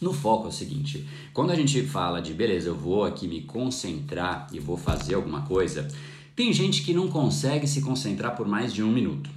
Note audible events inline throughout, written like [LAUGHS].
No foco é o seguinte: quando a gente fala de beleza, eu vou aqui me concentrar e vou fazer alguma coisa, tem gente que não consegue se concentrar por mais de um minuto.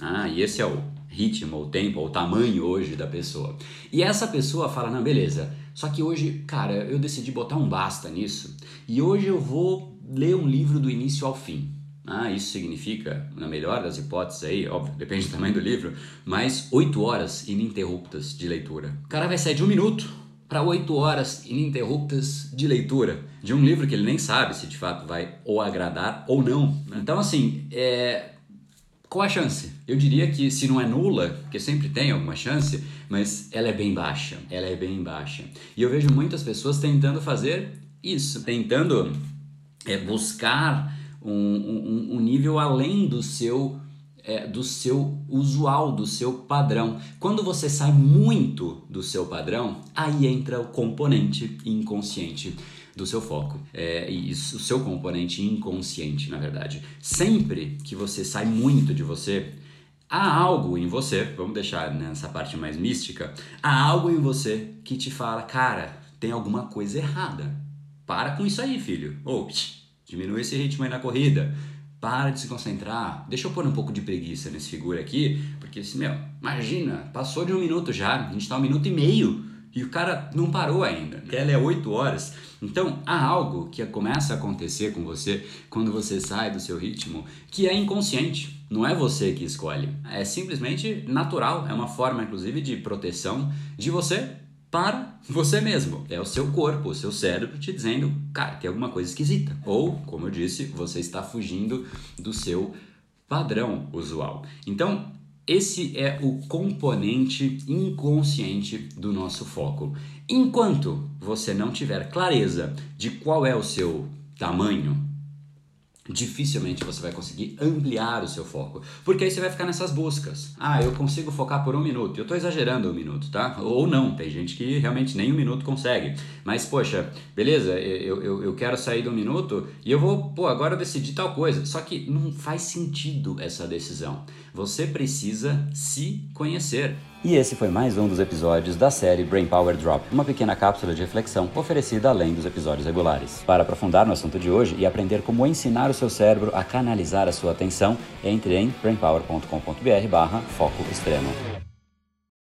Ah, e esse é o ritmo, o tempo, o tamanho hoje da pessoa. E essa pessoa fala: não, beleza, só que hoje, cara, eu decidi botar um basta nisso e hoje eu vou ler um livro do início ao fim. Ah, isso significa, na melhor das hipóteses aí, óbvio, depende [LAUGHS] do tamanho do livro, mas 8 horas ininterruptas de leitura. O cara vai sair de um minuto para 8 horas ininterruptas de leitura de um livro que ele nem sabe se de fato vai ou agradar ou não. Né? Então, assim, é... qual a chance? Eu diria que se não é nula, porque sempre tem alguma chance, mas ela é bem baixa. Ela é bem baixa. E eu vejo muitas pessoas tentando fazer isso, tentando é, buscar um, um, um nível além do seu é, do seu usual, do seu padrão. Quando você sai muito do seu padrão, aí entra o componente inconsciente do seu foco é, e o seu componente inconsciente, na verdade. Sempre que você sai muito de você, há algo em você, vamos deixar nessa parte mais mística, há algo em você que te fala, cara, tem alguma coisa errada. Para com isso aí, filho. Ou Diminui esse ritmo aí na corrida. Para de se concentrar. Deixa eu pôr um pouco de preguiça nesse figura aqui, porque assim, meu, imagina, passou de um minuto já, a gente tá um minuto e meio e o cara não parou ainda. Ela é 8 horas. Então há algo que começa a acontecer com você quando você sai do seu ritmo que é inconsciente. Não é você que escolhe. É simplesmente natural. É uma forma, inclusive, de proteção de você para você mesmo. É o seu corpo, o seu cérebro te dizendo, cara, tem alguma coisa esquisita. Ou, como eu disse, você está fugindo do seu padrão usual. Então, esse é o componente inconsciente do nosso foco. Enquanto você não tiver clareza de qual é o seu tamanho, dificilmente você vai conseguir ampliar o seu foco. Porque aí você vai ficar nessas buscas. Ah, eu consigo focar por um minuto. Eu estou exagerando um minuto, tá? Ou não, tem gente que realmente nem um minuto consegue. Mas, poxa, beleza, eu, eu, eu quero sair do um minuto e eu vou, pô, agora eu decidi tal coisa. Só que não faz sentido essa decisão. Você precisa se conhecer. E esse foi mais um dos episódios da série Brain Power Drop, uma pequena cápsula de reflexão oferecida além dos episódios regulares. Para aprofundar no assunto de hoje e aprender como ensinar o seu cérebro a canalizar a sua atenção, entre em brainpower.com.br/foco extremo.